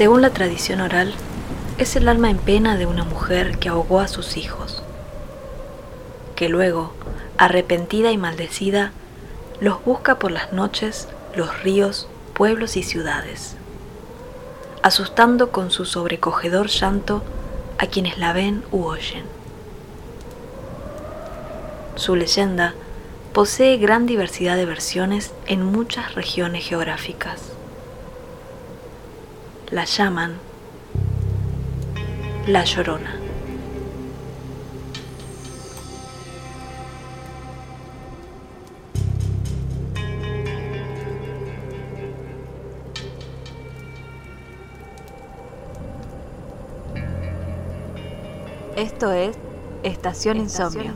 Según la tradición oral, es el alma en pena de una mujer que ahogó a sus hijos, que luego, arrepentida y maldecida, los busca por las noches, los ríos, pueblos y ciudades, asustando con su sobrecogedor llanto a quienes la ven u oyen. Su leyenda posee gran diversidad de versiones en muchas regiones geográficas. La llaman La Llorona. Esto es Estación, Insomnio.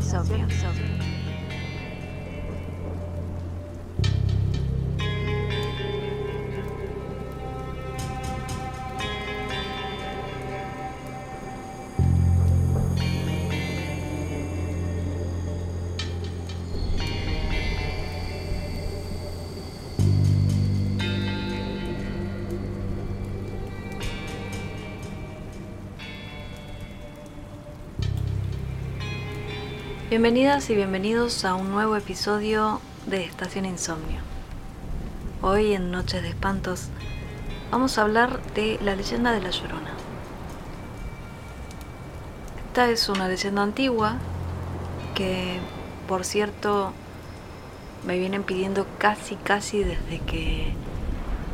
Bienvenidas y bienvenidos a un nuevo episodio de Estación Insomnio. Hoy en Noches de Espantos vamos a hablar de la leyenda de la Llorona. Esta es una leyenda antigua que, por cierto, me vienen pidiendo casi casi desde que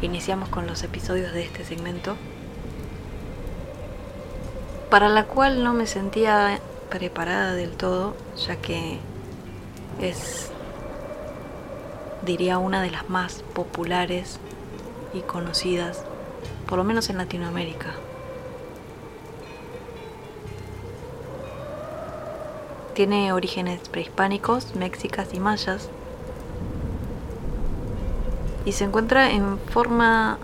iniciamos con los episodios de este segmento, para la cual no me sentía preparada del todo, ya que es, diría, una de las más populares y conocidas, por lo menos en Latinoamérica. Tiene orígenes prehispánicos, mexicas y mayas, y se encuentra en forma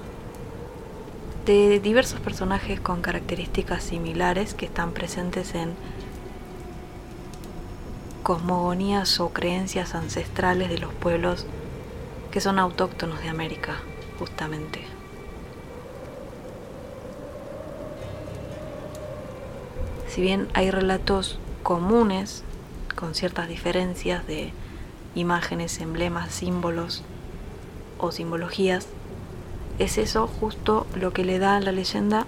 de diversos personajes con características similares que están presentes en cosmogonías o creencias ancestrales de los pueblos que son autóctonos de América, justamente. Si bien hay relatos comunes, con ciertas diferencias de imágenes, emblemas, símbolos o simbologías, es eso justo lo que le da a la leyenda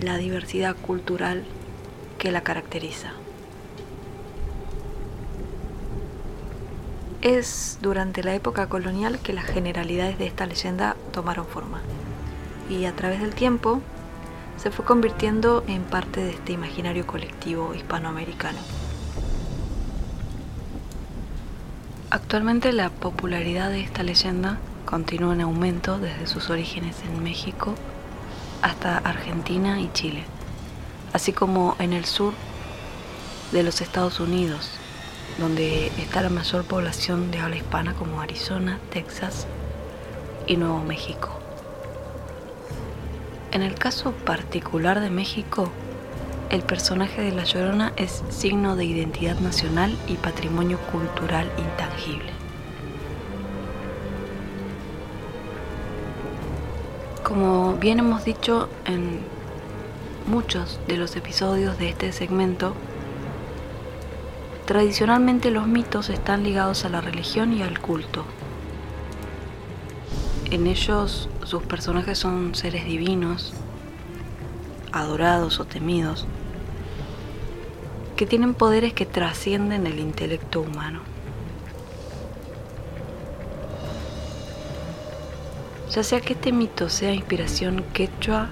la diversidad cultural que la caracteriza. Es durante la época colonial que las generalidades de esta leyenda tomaron forma y a través del tiempo se fue convirtiendo en parte de este imaginario colectivo hispanoamericano. Actualmente la popularidad de esta leyenda continúa en aumento desde sus orígenes en México hasta Argentina y Chile, así como en el sur de los Estados Unidos, donde está la mayor población de habla hispana como Arizona, Texas y Nuevo México. En el caso particular de México, el personaje de La Llorona es signo de identidad nacional y patrimonio cultural intangible. Como bien hemos dicho en muchos de los episodios de este segmento, Tradicionalmente los mitos están ligados a la religión y al culto. En ellos sus personajes son seres divinos, adorados o temidos, que tienen poderes que trascienden el intelecto humano. Ya sea que este mito sea inspiración quechua,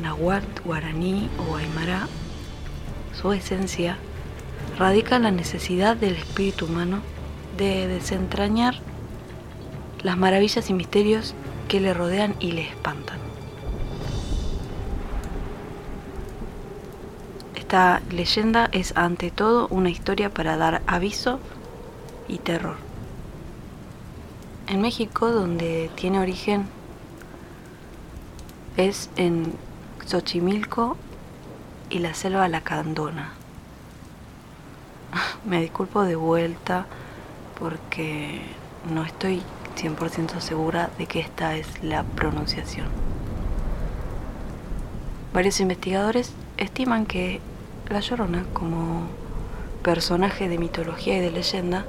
nahuatl, guaraní o aymara, su esencia radica la necesidad del espíritu humano de desentrañar las maravillas y misterios que le rodean y le espantan. Esta leyenda es ante todo una historia para dar aviso y terror. En México, donde tiene origen, es en Xochimilco y la selva lacandona. Me disculpo de vuelta porque no estoy 100% segura de que esta es la pronunciación. Varios investigadores estiman que La Llorona, como personaje de mitología y de leyenda,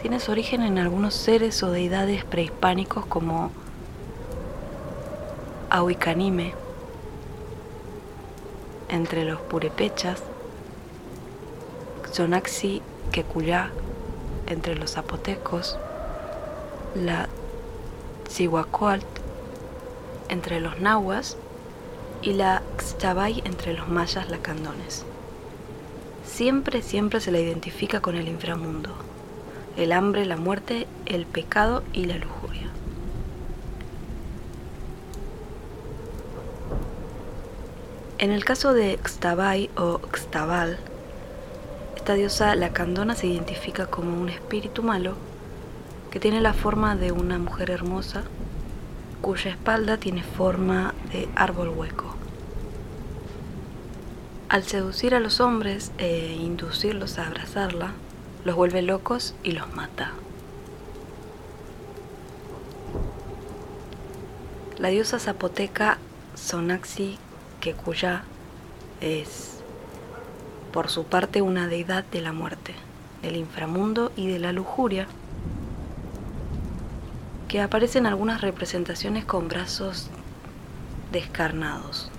tiene su origen en algunos seres o deidades prehispánicos como Ahuicanime, entre los purepechas, Xonaxi Quecuyá, entre los zapotecos, la Tzihuacoalt, entre los nahuas, y la Xtabay entre los mayas lacandones. Siempre, siempre se la identifica con el inframundo, el hambre, la muerte, el pecado y la lujuria. En el caso de Xtabay o Xtabal, esta diosa lacandona se identifica como un espíritu malo que tiene la forma de una mujer hermosa cuya espalda tiene forma de árbol hueco. Al seducir a los hombres e inducirlos a abrazarla, los vuelve locos y los mata. La diosa zapoteca Sonaxi Kekuya es, por su parte, una deidad de la muerte, del inframundo y de la lujuria, que aparece en algunas representaciones con brazos descarnados,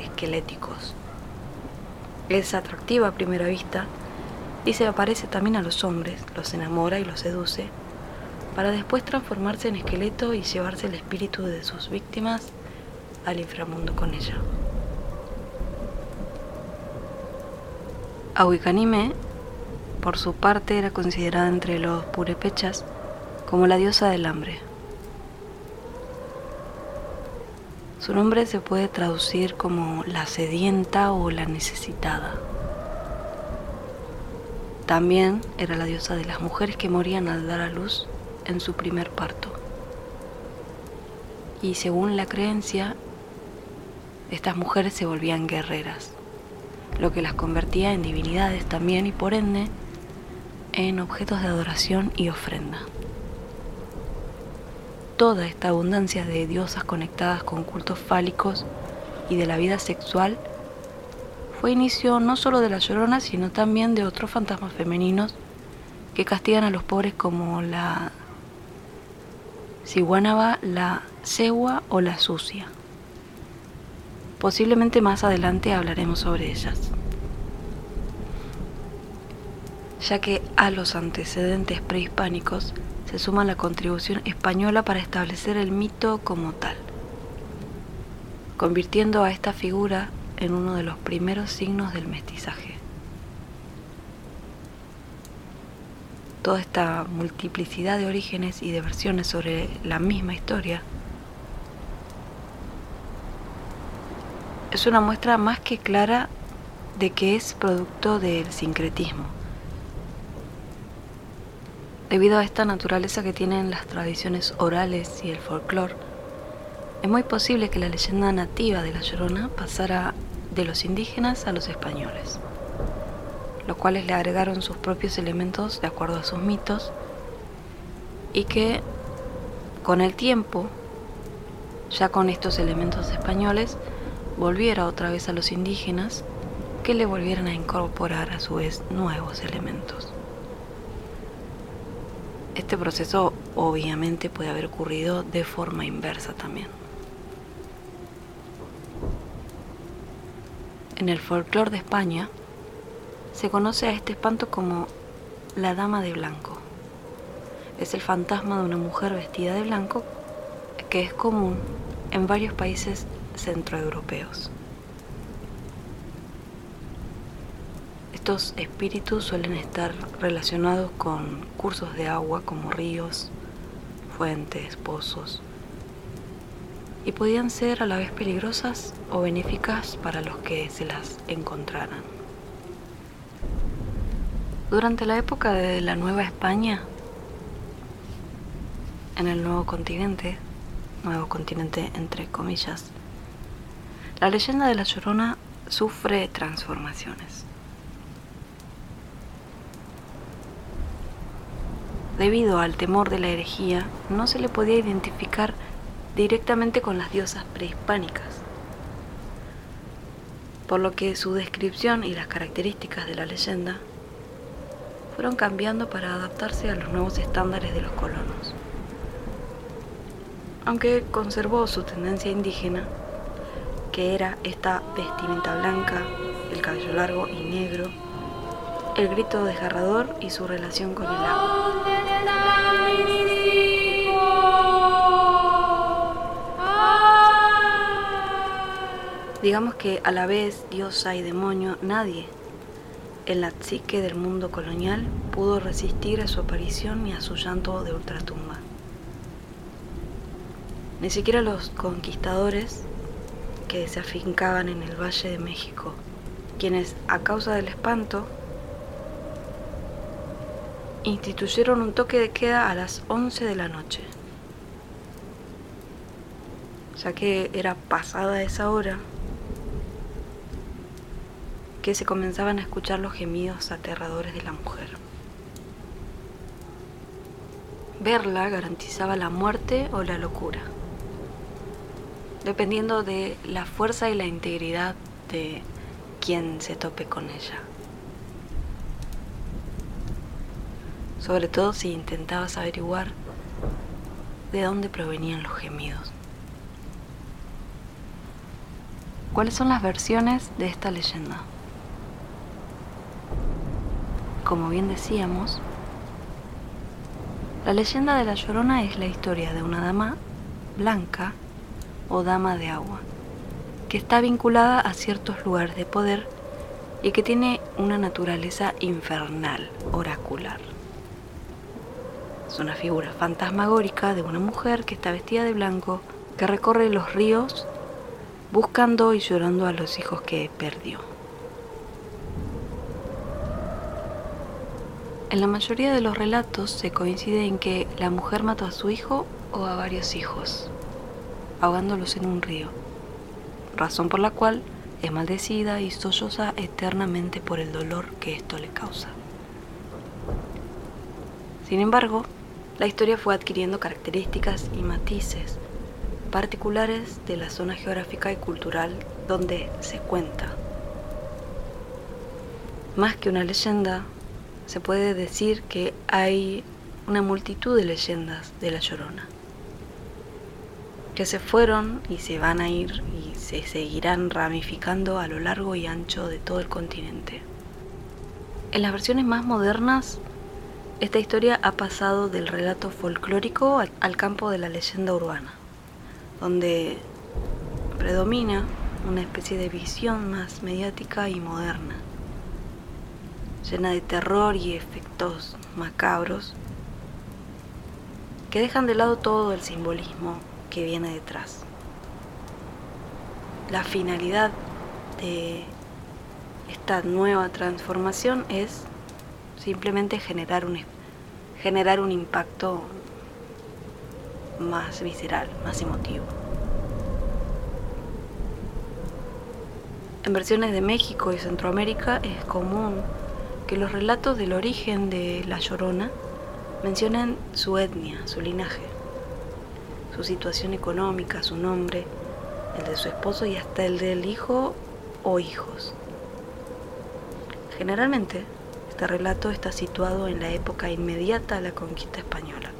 esqueléticos. Es atractiva a primera vista y se aparece también a los hombres, los enamora y los seduce, para después transformarse en esqueleto y llevarse el espíritu de sus víctimas al inframundo con ella. Ahuicanime, por su parte, era considerada entre los purepechas como la diosa del hambre. Su nombre se puede traducir como la sedienta o la necesitada. También era la diosa de las mujeres que morían al dar a luz en su primer parto. Y según la creencia, estas mujeres se volvían guerreras, lo que las convertía en divinidades también y por ende en objetos de adoración y ofrenda. Toda esta abundancia de diosas conectadas con cultos fálicos y de la vida sexual fue inicio no solo de la llorona, sino también de otros fantasmas femeninos que castigan a los pobres como la ciguánaba, la cegua o la sucia. Posiblemente más adelante hablaremos sobre ellas. Ya que a los antecedentes prehispánicos se suma la contribución española para establecer el mito como tal, convirtiendo a esta figura en uno de los primeros signos del mestizaje. Toda esta multiplicidad de orígenes y de versiones sobre la misma historia es una muestra más que clara de que es producto del sincretismo. Debido a esta naturaleza que tienen las tradiciones orales y el folclore, es muy posible que la leyenda nativa de la Llorona pasara de los indígenas a los españoles, los cuales le agregaron sus propios elementos de acuerdo a sus mitos y que con el tiempo, ya con estos elementos españoles, volviera otra vez a los indígenas que le volvieran a incorporar a su vez nuevos elementos. Este proceso obviamente puede haber ocurrido de forma inversa también. En el folclore de España se conoce a este espanto como la Dama de Blanco. Es el fantasma de una mujer vestida de blanco que es común en varios países centroeuropeos. Estos espíritus suelen estar relacionados con cursos de agua como ríos, fuentes, pozos, y podían ser a la vez peligrosas o benéficas para los que se las encontraran. Durante la época de la Nueva España, en el nuevo continente, nuevo continente entre comillas, la leyenda de la Llorona sufre transformaciones. debido al temor de la herejía, no se le podía identificar directamente con las diosas prehispánicas, por lo que su descripción y las características de la leyenda fueron cambiando para adaptarse a los nuevos estándares de los colonos. Aunque conservó su tendencia indígena, que era esta vestimenta blanca, el cabello largo y negro, el grito desgarrador y su relación con el agua. Digamos que a la vez diosa y demonio, nadie en la psique del mundo colonial pudo resistir a su aparición ni a su llanto de ultratumba. Ni siquiera los conquistadores que se afincaban en el Valle de México, quienes a causa del espanto instituyeron un toque de queda a las 11 de la noche, ya que era pasada esa hora que se comenzaban a escuchar los gemidos aterradores de la mujer. Verla garantizaba la muerte o la locura, dependiendo de la fuerza y la integridad de quien se tope con ella. Sobre todo si intentabas averiguar de dónde provenían los gemidos. ¿Cuáles son las versiones de esta leyenda? como bien decíamos, la leyenda de la Llorona es la historia de una dama blanca o dama de agua, que está vinculada a ciertos lugares de poder y que tiene una naturaleza infernal, oracular. Es una figura fantasmagórica de una mujer que está vestida de blanco, que recorre los ríos buscando y llorando a los hijos que perdió. En la mayoría de los relatos se coincide en que la mujer mató a su hijo o a varios hijos, ahogándolos en un río, razón por la cual es maldecida y solloza eternamente por el dolor que esto le causa. Sin embargo, la historia fue adquiriendo características y matices particulares de la zona geográfica y cultural donde se cuenta. Más que una leyenda, se puede decir que hay una multitud de leyendas de la Llorona, que se fueron y se van a ir y se seguirán ramificando a lo largo y ancho de todo el continente. En las versiones más modernas, esta historia ha pasado del relato folclórico al campo de la leyenda urbana, donde predomina una especie de visión más mediática y moderna llena de terror y efectos macabros, que dejan de lado todo el simbolismo que viene detrás. La finalidad de esta nueva transformación es simplemente generar un, generar un impacto más visceral, más emotivo. En versiones de México y Centroamérica es común que los relatos del origen de La Llorona mencionan su etnia, su linaje, su situación económica, su nombre, el de su esposo y hasta el del hijo o hijos. Generalmente, este relato está situado en la época inmediata a la conquista española,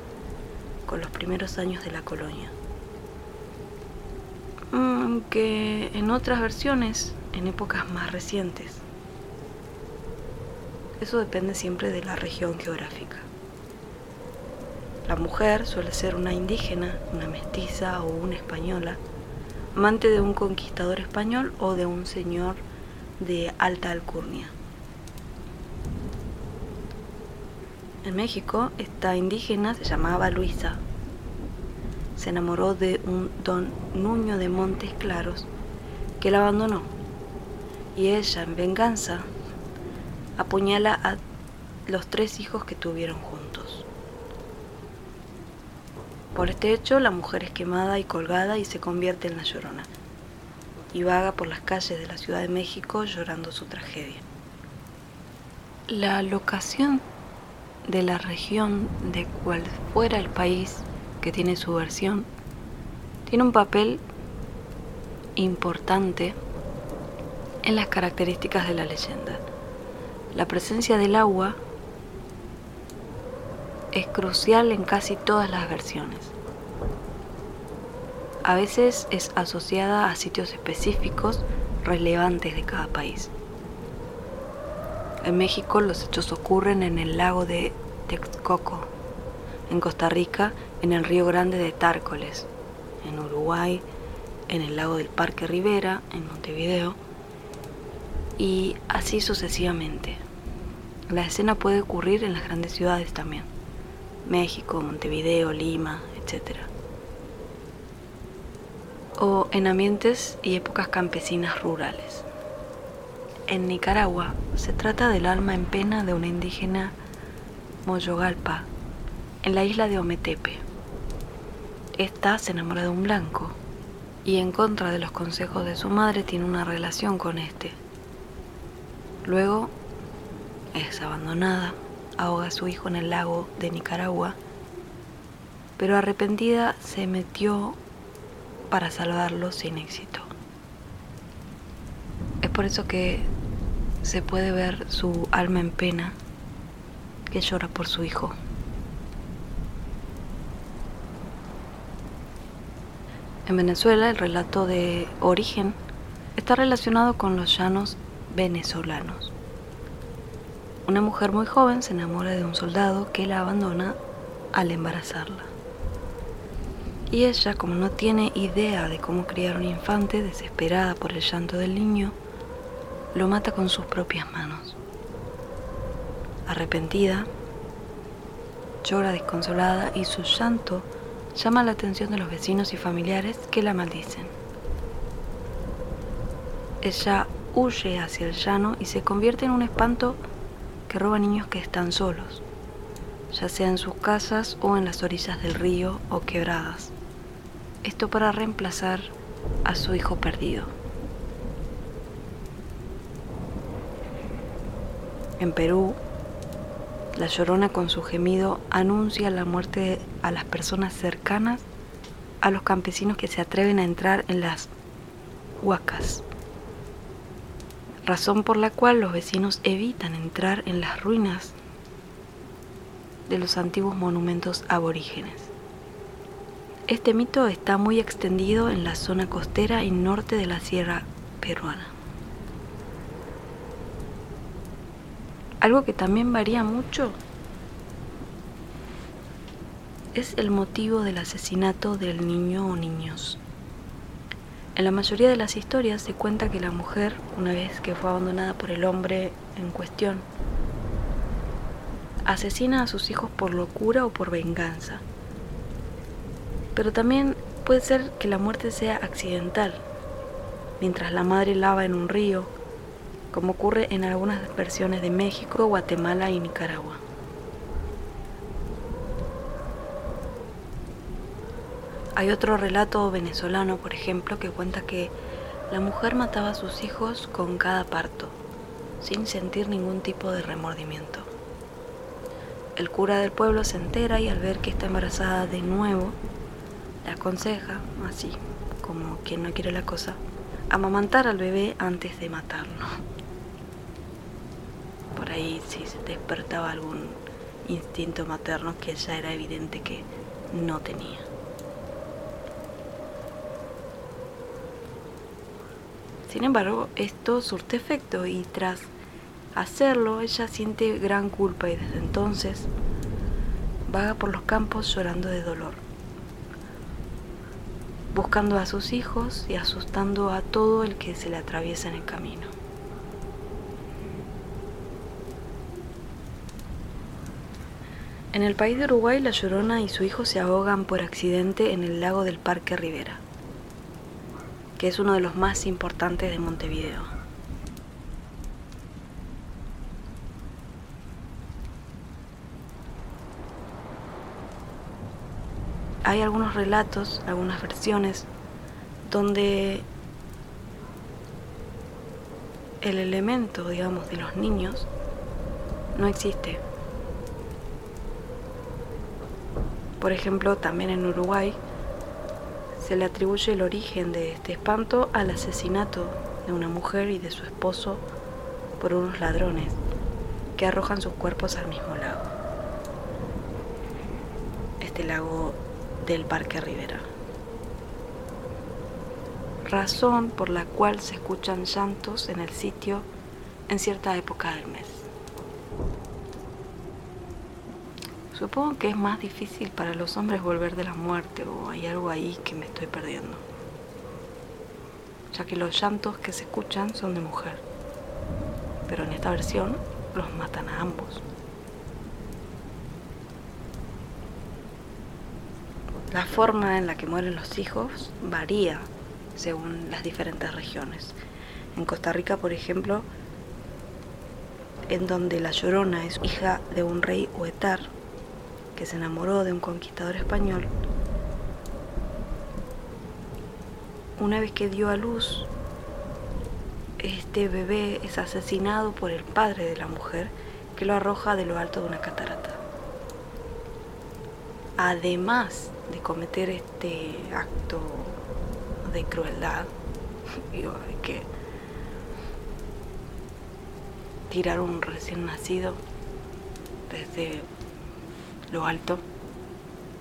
con los primeros años de la colonia. Aunque en otras versiones, en épocas más recientes. Eso depende siempre de la región geográfica. La mujer suele ser una indígena, una mestiza o una española, amante de un conquistador español o de un señor de alta alcurnia. En México, esta indígena se llamaba Luisa. Se enamoró de un don Nuño de Montes Claros que la abandonó y ella, en venganza, apuñala a los tres hijos que tuvieron juntos. Por este hecho, la mujer es quemada y colgada y se convierte en la llorona, y vaga por las calles de la Ciudad de México llorando su tragedia. La locación de la región de cual fuera el país que tiene su versión, tiene un papel importante en las características de la leyenda. La presencia del agua es crucial en casi todas las versiones. A veces es asociada a sitios específicos relevantes de cada país. En México los hechos ocurren en el lago de Texcoco, en Costa Rica en el río Grande de Tárcoles, en Uruguay en el lago del Parque Rivera, en Montevideo, y así sucesivamente. La escena puede ocurrir en las grandes ciudades también, México, Montevideo, Lima, etc. O en ambientes y épocas campesinas rurales. En Nicaragua se trata del alma en pena de una indígena Moyogalpa en la isla de Ometepe. Esta se enamora de un blanco y en contra de los consejos de su madre tiene una relación con este. Luego es abandonada, ahoga a su hijo en el lago de Nicaragua, pero arrepentida se metió para salvarlo sin éxito. Es por eso que se puede ver su alma en pena que llora por su hijo. En Venezuela el relato de origen está relacionado con los llanos venezolanos. Una mujer muy joven se enamora de un soldado que la abandona al embarazarla. Y ella, como no tiene idea de cómo criar un infante, desesperada por el llanto del niño, lo mata con sus propias manos. Arrepentida, llora desconsolada y su llanto llama la atención de los vecinos y familiares que la maldicen. Ella huye hacia el llano y se convierte en un espanto que roba niños que están solos, ya sea en sus casas o en las orillas del río o quebradas. Esto para reemplazar a su hijo perdido. En Perú, la llorona con su gemido anuncia la muerte a las personas cercanas a los campesinos que se atreven a entrar en las huacas, razón por la cual los vecinos evitan entrar en las ruinas de los antiguos monumentos aborígenes. Este mito está muy extendido en la zona costera y norte de la sierra peruana. Algo que también varía mucho es el motivo del asesinato del niño o niños. En la mayoría de las historias se cuenta que la mujer, una vez que fue abandonada por el hombre en cuestión, asesina a sus hijos por locura o por venganza. Pero también puede ser que la muerte sea accidental, mientras la madre lava en un río como ocurre en algunas versiones de México, Guatemala y Nicaragua. Hay otro relato venezolano, por ejemplo, que cuenta que la mujer mataba a sus hijos con cada parto, sin sentir ningún tipo de remordimiento. El cura del pueblo se entera y al ver que está embarazada de nuevo, le aconseja, así como quien no quiere la cosa, amamantar al bebé antes de matarlo por ahí si se despertaba algún instinto materno que ya era evidente que no tenía. Sin embargo, esto surte efecto y tras hacerlo ella siente gran culpa y desde entonces vaga por los campos llorando de dolor, buscando a sus hijos y asustando a todo el que se le atraviesa en el camino. En el país de Uruguay, la Llorona y su hijo se ahogan por accidente en el lago del Parque Rivera, que es uno de los más importantes de Montevideo. Hay algunos relatos, algunas versiones, donde el elemento, digamos, de los niños no existe Por ejemplo, también en Uruguay se le atribuye el origen de este espanto al asesinato de una mujer y de su esposo por unos ladrones que arrojan sus cuerpos al mismo lago. Este lago del Parque Rivera. Razón por la cual se escuchan llantos en el sitio en cierta época del mes. Supongo que es más difícil para los hombres volver de la muerte o hay algo ahí que me estoy perdiendo. Ya que los llantos que se escuchan son de mujer. Pero en esta versión los matan a ambos. La forma en la que mueren los hijos varía según las diferentes regiones. En Costa Rica, por ejemplo, en donde la Llorona es hija de un rey huetar, que se enamoró de un conquistador español, una vez que dio a luz, este bebé es asesinado por el padre de la mujer que lo arroja de lo alto de una catarata. Además de cometer este acto de crueldad, hay que tirar un recién nacido desde lo alto.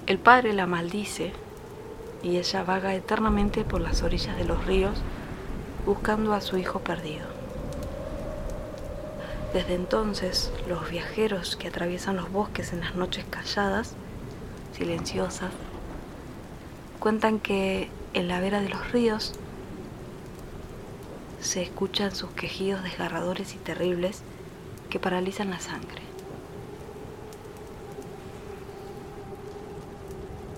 El padre la maldice y ella vaga eternamente por las orillas de los ríos buscando a su hijo perdido. Desde entonces, los viajeros que atraviesan los bosques en las noches calladas, silenciosas, cuentan que en la vera de los ríos se escuchan sus quejidos desgarradores y terribles que paralizan la sangre.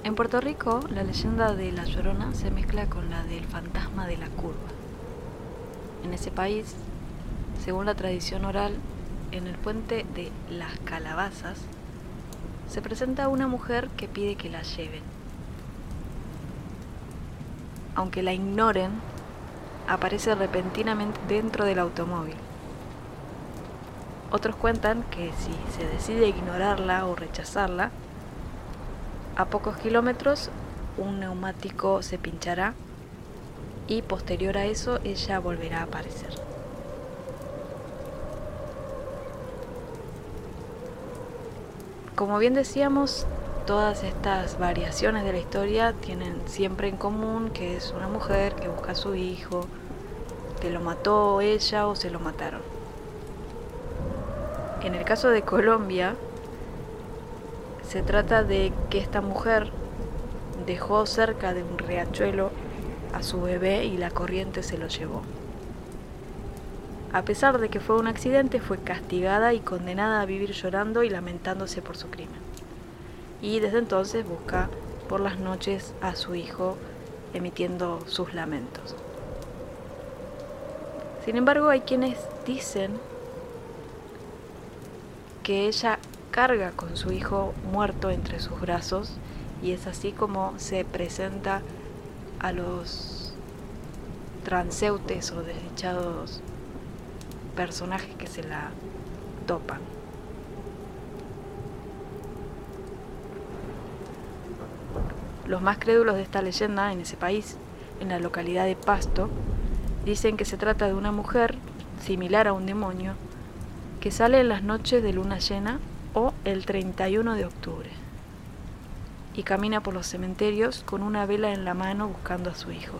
En Puerto Rico, la leyenda de La Llorona se mezcla con la del fantasma de la curva. En ese país, según la tradición oral, en el puente de las calabazas se presenta una mujer que pide que la lleven. Aunque la ignoren, aparece repentinamente dentro del automóvil. Otros cuentan que si se decide ignorarla o rechazarla, a pocos kilómetros un neumático se pinchará y posterior a eso ella volverá a aparecer. Como bien decíamos, todas estas variaciones de la historia tienen siempre en común que es una mujer que busca a su hijo, que lo mató ella o se lo mataron. En el caso de Colombia, se trata de que esta mujer dejó cerca de un riachuelo a su bebé y la corriente se lo llevó. A pesar de que fue un accidente, fue castigada y condenada a vivir llorando y lamentándose por su crimen. Y desde entonces busca por las noches a su hijo emitiendo sus lamentos. Sin embargo, hay quienes dicen que ella carga con su hijo muerto entre sus brazos y es así como se presenta a los transeúntes o desdichados personajes que se la topan. Los más crédulos de esta leyenda en ese país, en la localidad de Pasto, dicen que se trata de una mujer similar a un demonio que sale en las noches de luna llena o el 31 de octubre y camina por los cementerios con una vela en la mano buscando a su hijo.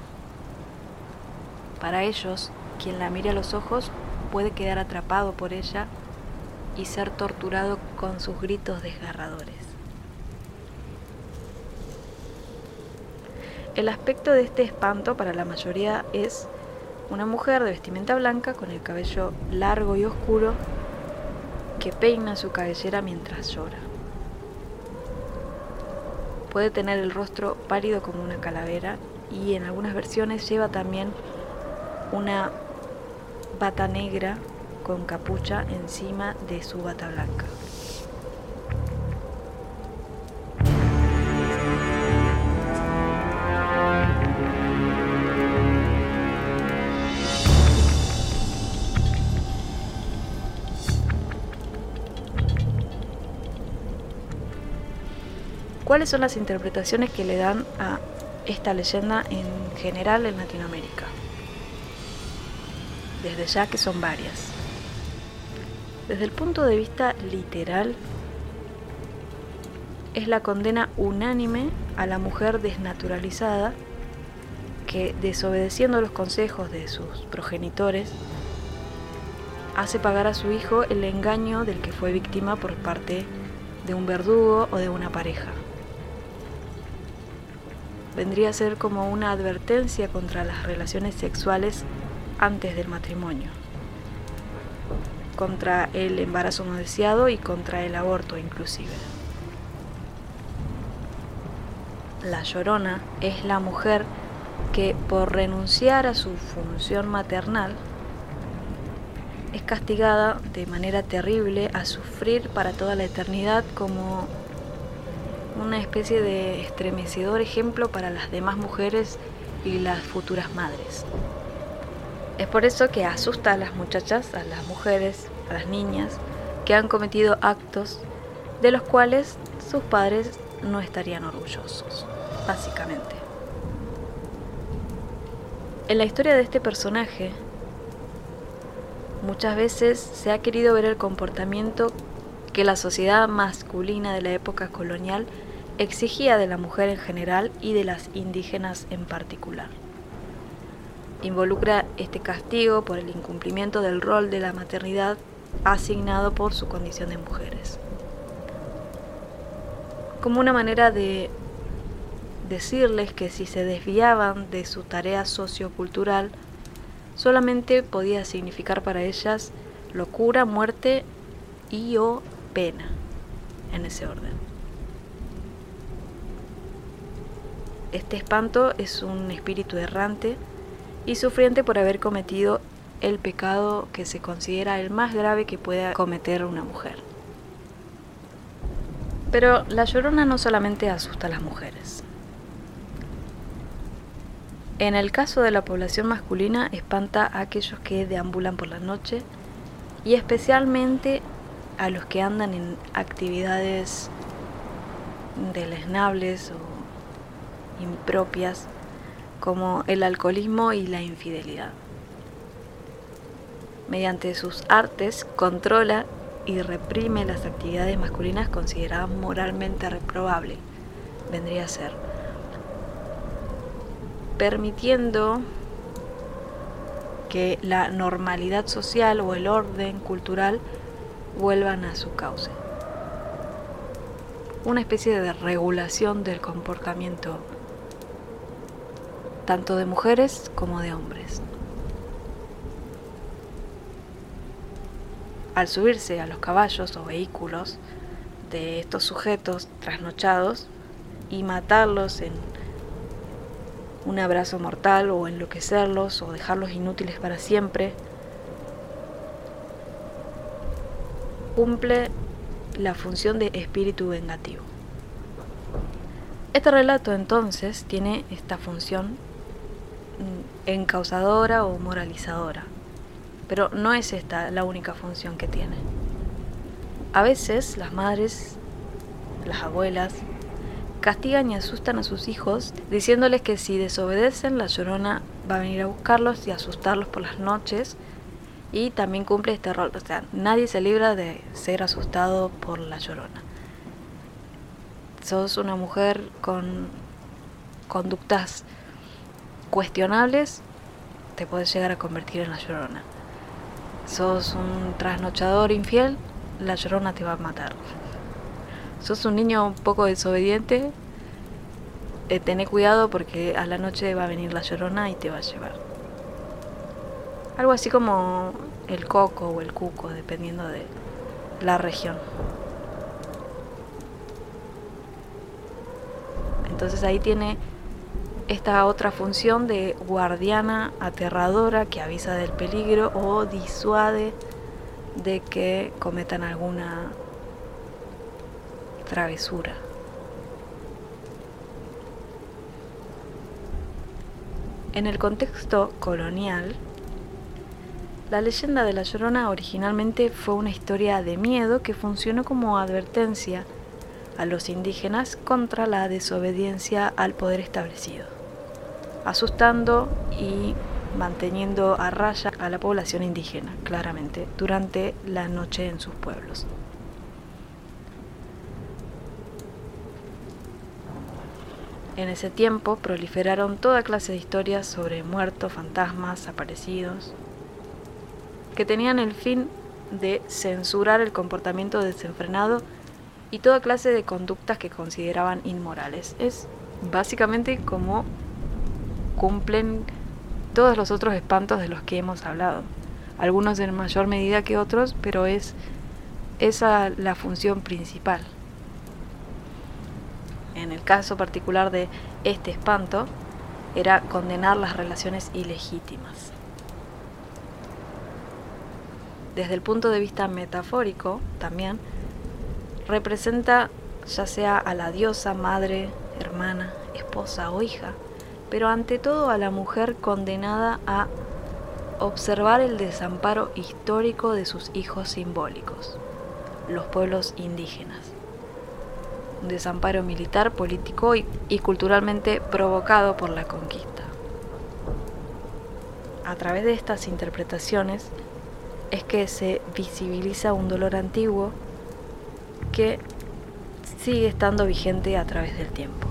Para ellos, quien la mire a los ojos puede quedar atrapado por ella y ser torturado con sus gritos desgarradores. El aspecto de este espanto para la mayoría es una mujer de vestimenta blanca con el cabello largo y oscuro que peina su cabellera mientras llora. Puede tener el rostro pálido como una calavera y en algunas versiones lleva también una bata negra con capucha encima de su bata blanca. ¿Cuáles son las interpretaciones que le dan a esta leyenda en general en Latinoamérica? Desde ya que son varias. Desde el punto de vista literal, es la condena unánime a la mujer desnaturalizada que, desobedeciendo los consejos de sus progenitores, hace pagar a su hijo el engaño del que fue víctima por parte de un verdugo o de una pareja. Vendría a ser como una advertencia contra las relaciones sexuales antes del matrimonio, contra el embarazo no deseado y contra el aborto inclusive. La llorona es la mujer que por renunciar a su función maternal es castigada de manera terrible a sufrir para toda la eternidad como una especie de estremecedor ejemplo para las demás mujeres y las futuras madres. Es por eso que asusta a las muchachas, a las mujeres, a las niñas que han cometido actos de los cuales sus padres no estarían orgullosos, básicamente. En la historia de este personaje, muchas veces se ha querido ver el comportamiento que la sociedad masculina de la época colonial exigía de la mujer en general y de las indígenas en particular. Involucra este castigo por el incumplimiento del rol de la maternidad asignado por su condición de mujeres. Como una manera de decirles que si se desviaban de su tarea sociocultural, solamente podía significar para ellas locura, muerte y o pena, en ese orden. Este espanto es un espíritu errante y sufriente por haber cometido el pecado que se considera el más grave que pueda cometer una mujer. Pero la llorona no solamente asusta a las mujeres. En el caso de la población masculina, espanta a aquellos que deambulan por la noche y especialmente a los que andan en actividades deleznables o impropias como el alcoholismo y la infidelidad. Mediante sus artes controla y reprime las actividades masculinas consideradas moralmente reprobables, vendría a ser permitiendo que la normalidad social o el orden cultural vuelvan a su cauce. Una especie de regulación del comportamiento tanto de mujeres como de hombres. Al subirse a los caballos o vehículos de estos sujetos trasnochados y matarlos en un abrazo mortal o enloquecerlos o dejarlos inútiles para siempre, cumple la función de espíritu vengativo. Este relato entonces tiene esta función encausadora o moralizadora, pero no es esta la única función que tiene. A veces las madres, las abuelas, castigan y asustan a sus hijos diciéndoles que si desobedecen la llorona va a venir a buscarlos y asustarlos por las noches y también cumple este rol. O sea, nadie se libra de ser asustado por la llorona. Sos una mujer con conductas cuestionables, te puedes llegar a convertir en la llorona. Sos un trasnochador infiel, la llorona te va a matar sos un niño un poco desobediente, eh, tené cuidado porque a la noche va a venir la llorona y te va a llevar. Algo así como el coco o el cuco, dependiendo de la región. Entonces ahí tiene esta otra función de guardiana aterradora que avisa del peligro o disuade de que cometan alguna travesura. En el contexto colonial, la leyenda de la Llorona originalmente fue una historia de miedo que funcionó como advertencia a los indígenas contra la desobediencia al poder establecido, asustando y manteniendo a raya a la población indígena, claramente, durante la noche en sus pueblos. En ese tiempo proliferaron toda clase de historias sobre muertos, fantasmas, aparecidos, que tenían el fin de censurar el comportamiento desenfrenado y toda clase de conductas que consideraban inmorales. Es básicamente como cumplen todos los otros espantos de los que hemos hablado. Algunos en mayor medida que otros, pero es esa la función principal. En el caso particular de este espanto, era condenar las relaciones ilegítimas. Desde el punto de vista metafórico, también, representa ya sea a la diosa, madre, hermana, esposa o hija, pero ante todo a la mujer condenada a observar el desamparo histórico de sus hijos simbólicos, los pueblos indígenas un desamparo militar, político y, culturalmente provocado por la conquista. A través de estas interpretaciones es que se visibiliza un dolor antiguo que sigue estando vigente a través del tiempo.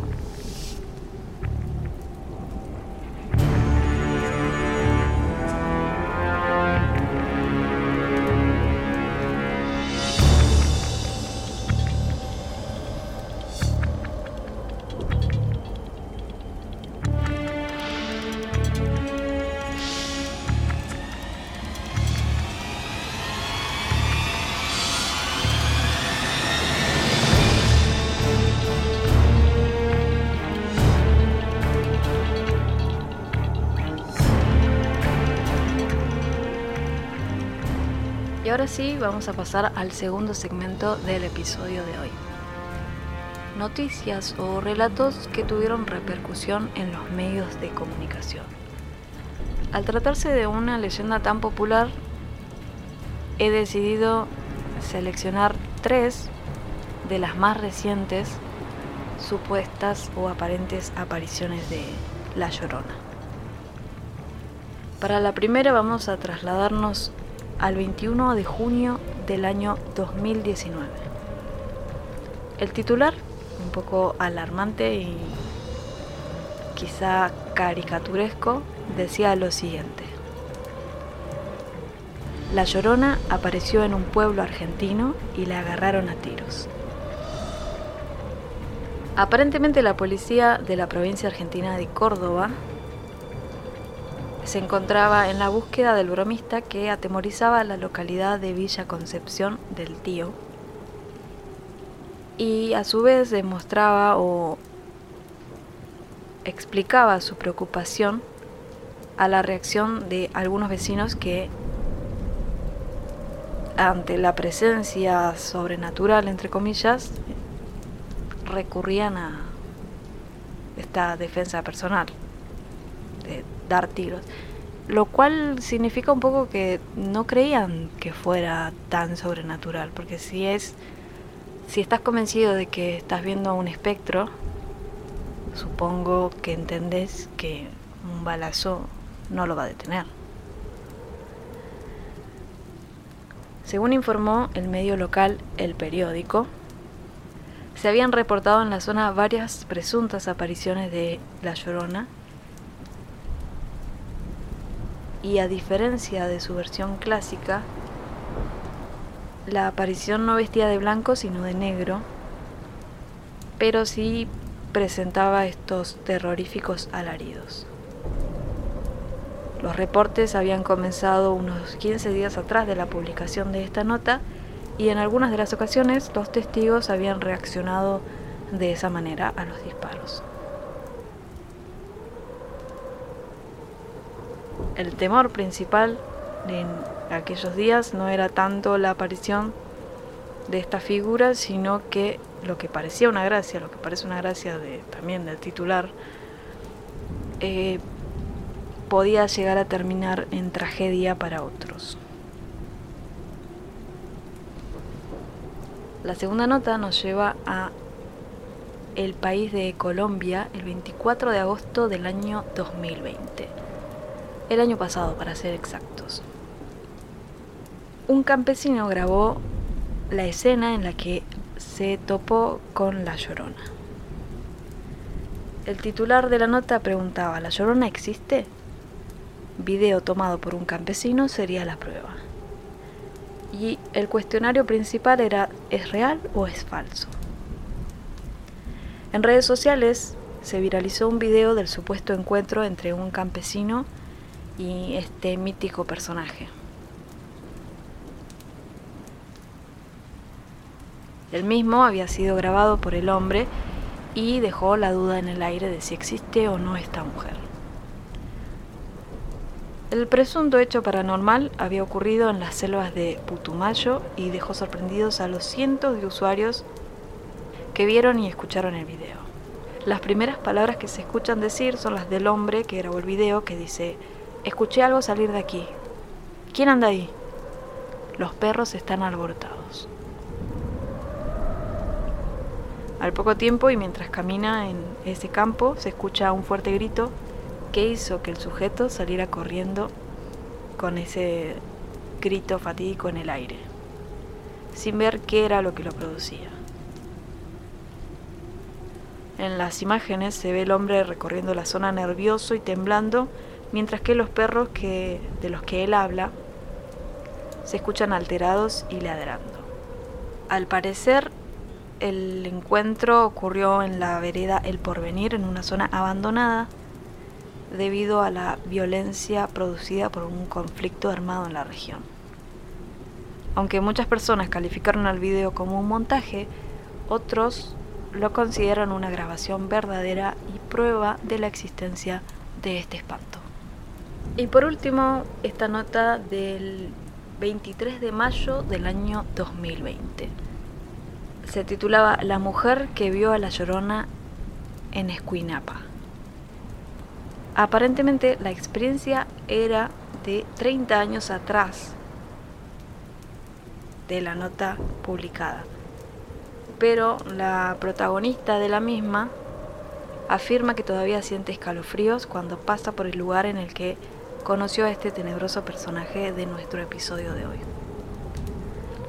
Sí, vamos a pasar al segundo segmento del episodio de hoy. Noticias o relatos que tuvieron repercusión en los medios de comunicación. Al tratarse de una leyenda tan popular, he decidido seleccionar tres de las más recientes supuestas o aparentes apariciones de La Llorona. Para la primera vamos a trasladarnos al 21 de junio del año 2019. El titular, un poco alarmante y quizá caricaturesco, decía lo siguiente. La Llorona apareció en un pueblo argentino y la agarraron a tiros. Aparentemente la policía de la provincia argentina de Córdoba se encontraba en la búsqueda del bromista que atemorizaba la localidad de Villa Concepción del Tío. Y a su vez demostraba o explicaba su preocupación a la reacción de algunos vecinos que ante la presencia sobrenatural, entre comillas, recurrían a esta defensa personal dar tiros. Lo cual significa un poco que no creían que fuera tan sobrenatural, porque si es si estás convencido de que estás viendo un espectro, supongo que entendés que un balazo no lo va a detener. Según informó el medio local El Periódico, se habían reportado en la zona varias presuntas apariciones de La Llorona y a diferencia de su versión clásica, la aparición no vestía de blanco sino de negro, pero sí presentaba estos terroríficos alaridos. Los reportes habían comenzado unos 15 días atrás de la publicación de esta nota y en algunas de las ocasiones los testigos habían reaccionado de esa manera a los disparos. El temor principal en aquellos días no era tanto la aparición de esta figura, sino que lo que parecía una gracia, lo que parece una gracia de, también del titular, eh, podía llegar a terminar en tragedia para otros. La segunda nota nos lleva a El País de Colombia el 24 de agosto del año 2020. El año pasado, para ser exactos. Un campesino grabó la escena en la que se topó con la llorona. El titular de la nota preguntaba, ¿la llorona existe? Video tomado por un campesino sería la prueba. Y el cuestionario principal era, ¿es real o es falso? En redes sociales se viralizó un video del supuesto encuentro entre un campesino y este mítico personaje. El mismo había sido grabado por el hombre y dejó la duda en el aire de si existe o no esta mujer. El presunto hecho paranormal había ocurrido en las selvas de Putumayo y dejó sorprendidos a los cientos de usuarios que vieron y escucharon el video. Las primeras palabras que se escuchan decir son las del hombre que grabó el video que dice, escuché algo salir de aquí. ¿Quién anda ahí? Los perros están alborotados. Al poco tiempo y mientras camina en ese campo se escucha un fuerte grito que hizo que el sujeto saliera corriendo con ese grito fatídico en el aire, sin ver qué era lo que lo producía. En las imágenes se ve el hombre recorriendo la zona nervioso y temblando, mientras que los perros que, de los que él habla se escuchan alterados y ladrando. Al parecer, el encuentro ocurrió en la vereda El Porvenir, en una zona abandonada, debido a la violencia producida por un conflicto armado en la región. Aunque muchas personas calificaron al video como un montaje, otros lo consideran una grabación verdadera y prueba de la existencia de este espanto. Y por último, esta nota del 23 de mayo del año 2020. Se titulaba La mujer que vio a la llorona en Escuinapa. Aparentemente la experiencia era de 30 años atrás de la nota publicada pero la protagonista de la misma afirma que todavía siente escalofríos cuando pasa por el lugar en el que conoció a este tenebroso personaje de nuestro episodio de hoy.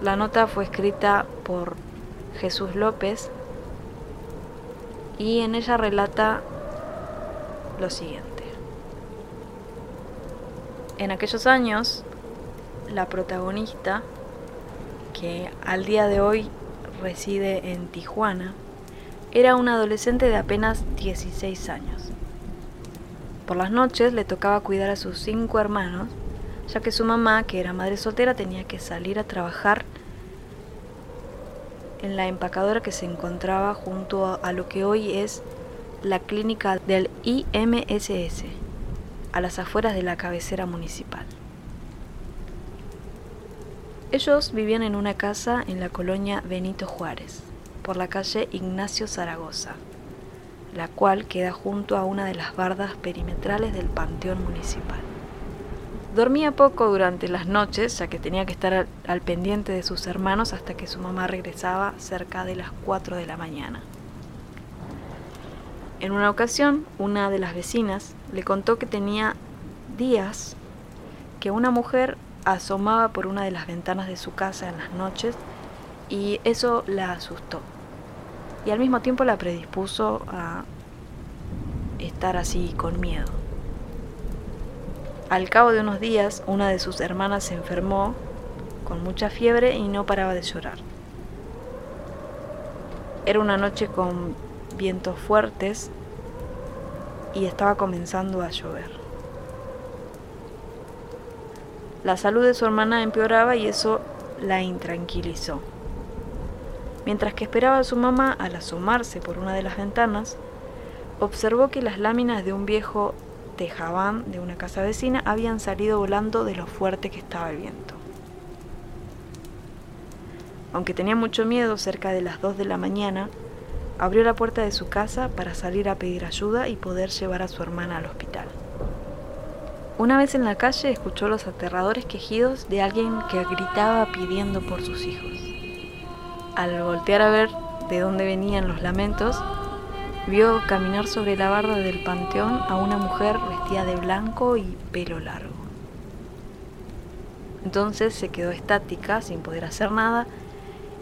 La nota fue escrita por Jesús López y en ella relata lo siguiente. En aquellos años, la protagonista, que al día de hoy reside en Tijuana, era un adolescente de apenas 16 años. Por las noches le tocaba cuidar a sus cinco hermanos, ya que su mamá, que era madre soltera, tenía que salir a trabajar en la empacadora que se encontraba junto a lo que hoy es la clínica del IMSS, a las afueras de la cabecera municipal. Ellos vivían en una casa en la colonia Benito Juárez, por la calle Ignacio Zaragoza, la cual queda junto a una de las bardas perimetrales del Panteón Municipal. Dormía poco durante las noches, ya que tenía que estar al, pendiente de sus hermanos hasta que su mamá regresaba cerca de las 4 de la mañana. En una ocasión, una de las vecinas le contó que tenía días que una mujer asomaba por una de las ventanas de su casa en las noches y eso la asustó. Y al mismo tiempo la predispuso a estar así con miedo. Al cabo de unos días, una de sus hermanas se enfermó con mucha fiebre y no paraba de llorar. Era una noche con vientos fuertes y estaba comenzando a llover. La salud de su hermana empeoraba y eso la intranquilizó. Mientras que esperaba a su mamá, al asomarse por una de las ventanas, observó que las láminas de un viejo tejabán de una casa vecina habían salido volando de lo fuerte que estaba el viento. Aunque tenía mucho miedo, cerca de las 2 de la mañana, abrió la puerta de su casa para salir a pedir ayuda y poder llevar a su hermana al hospital. Una vez en la calle escuchó los aterradores quejidos de alguien que gritaba pidiendo por sus hijos. Al voltear a ver de dónde venían los lamentos, vio caminar sobre la barda del panteón a una mujer vestida de blanco y pelo largo. Entonces se quedó estática sin poder hacer nada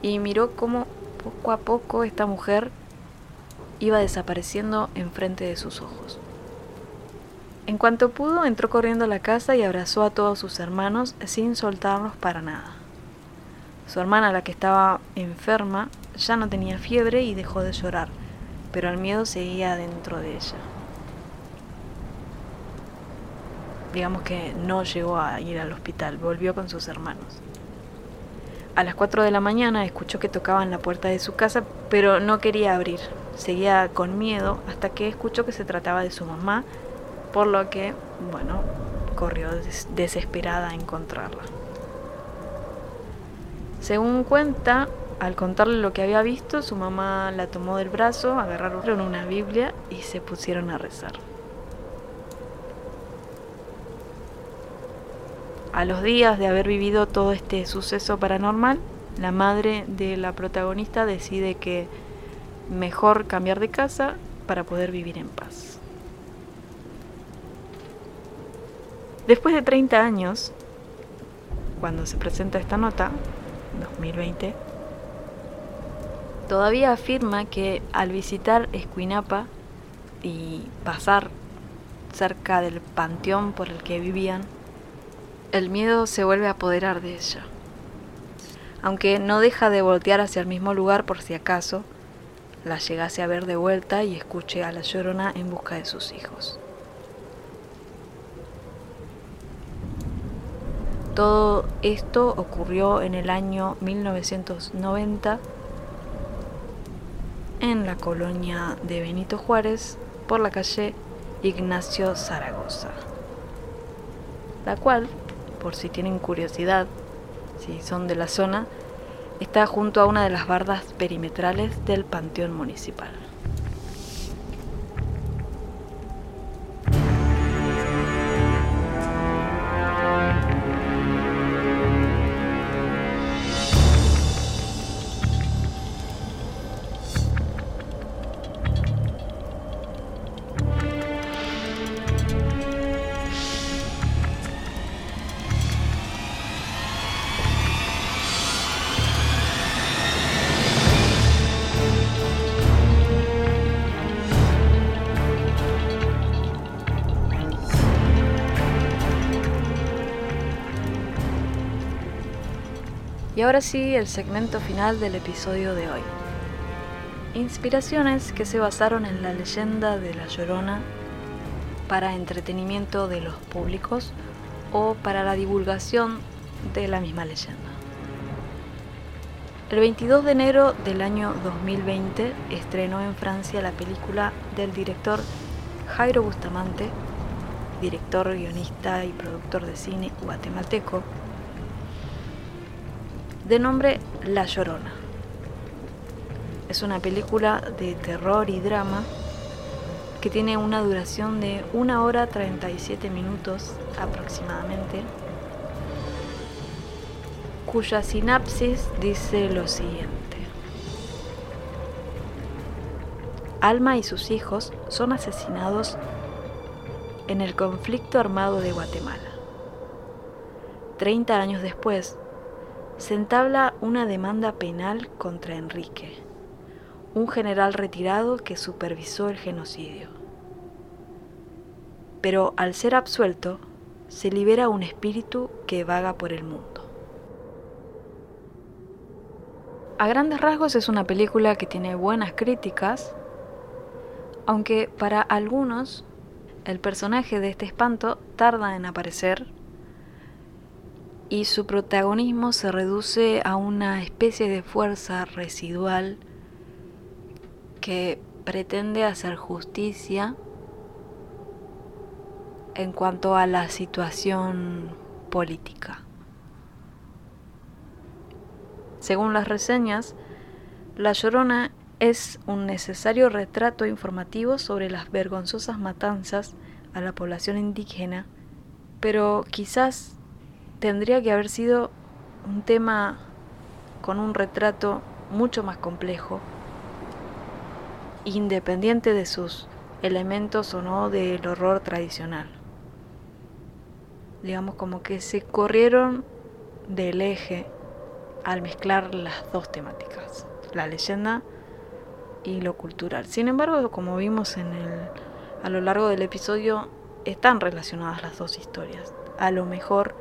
y miró cómo poco a poco esta mujer iba desapareciendo enfrente de sus ojos. En cuanto pudo, entró corriendo a la casa y abrazó a todos sus hermanos sin soltarlos para nada. Su hermana, la que estaba enferma, ya no tenía fiebre y dejó de llorar, pero el miedo seguía dentro de ella. Digamos que no llegó a ir al hospital, volvió con sus hermanos. A las 4 de la mañana escuchó que tocaban la puerta de su casa, pero no quería abrir. Seguía con miedo hasta que escuchó que se trataba de su mamá, por lo que, bueno, corrió desesperada a encontrarla. Según cuenta, al contarle lo que había visto, su mamá la tomó del brazo, agarraron una Biblia y se pusieron a rezar. A los días de haber vivido todo este suceso paranormal, la madre de la protagonista decide que mejor cambiar de casa para poder vivir en paz. Después de 30 años, cuando se presenta esta nota, 2020, todavía afirma que al visitar Escuinapa y pasar cerca del panteón por el que vivían, el miedo se vuelve a apoderar de ella. Aunque no deja de voltear hacia el mismo lugar por si acaso la llegase a ver de vuelta y escuche a la llorona en busca de sus hijos. Todo esto ocurrió en el año 1990 en la colonia de Benito Juárez por la calle Ignacio Zaragoza, la cual por si tienen curiosidad, si son de la zona, está junto a una de las bardas perimetrales del Panteón Municipal. Y ahora sí, el segmento final del episodio de hoy. Inspiraciones que se basaron en la leyenda de La Llorona para entretenimiento de los públicos o para la divulgación de la misma leyenda. El 22 de enero del año 2020 estrenó en Francia la película del director Jairo Bustamante, director, guionista y productor de cine guatemalteco, de nombre La Llorona. Es una película de terror y drama que tiene una duración de 1 hora 37 minutos aproximadamente, cuya sinapsis dice lo siguiente. Alma y sus hijos son asesinados en el conflicto armado de Guatemala. Treinta años después, se entabla una demanda penal contra Enrique, un general retirado que supervisó el genocidio. Pero al ser absuelto, se libera un espíritu que vaga por el mundo. A grandes rasgos es una película que tiene buenas críticas, aunque para algunos el personaje de este espanto tarda en aparecer y su protagonismo se reduce a una especie de fuerza residual que pretende hacer justicia en cuanto a la situación política. Según las reseñas, La Llorona es un necesario retrato informativo sobre las vergonzosas matanzas a la población indígena, pero quizás tendría que haber sido un tema con un retrato mucho más complejo independiente de sus elementos o no del horror tradicional. Digamos como que se corrieron del eje al mezclar las dos temáticas, la leyenda y lo cultural. Sin embargo, como vimos en el, a lo largo del episodio, están relacionadas las dos historias. A lo mejor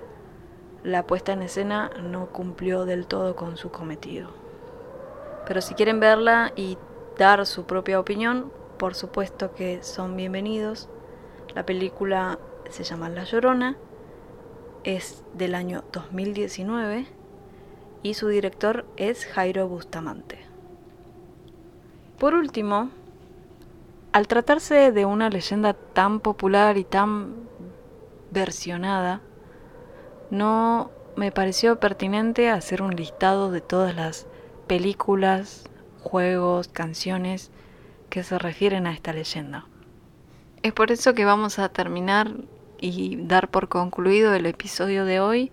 la puesta en escena no cumplió del todo con su cometido. Pero si quieren verla y dar su propia opinión, por supuesto que son bienvenidos. La película se llama La Llorona, es del año 2019 y su director es Jairo Bustamante. Por último, al tratarse de una leyenda tan popular y tan versionada, no me pareció pertinente hacer un listado de todas las películas, juegos, canciones que se refieren a esta leyenda. Es por eso que vamos a terminar y dar por concluido el episodio de hoy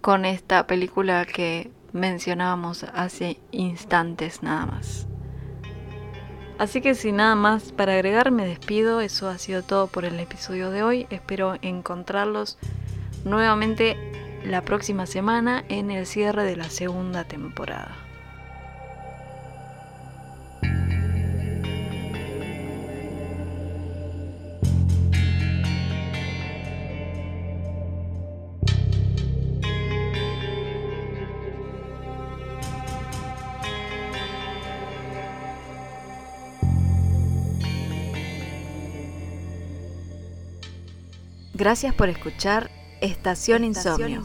con esta película que mencionábamos hace instantes nada más. Así que sin nada más para agregar me despido, eso ha sido todo por el episodio de hoy, espero encontrarlos nuevamente la próxima semana en el cierre de la segunda temporada. Gracias por escuchar Estación, Insomnio.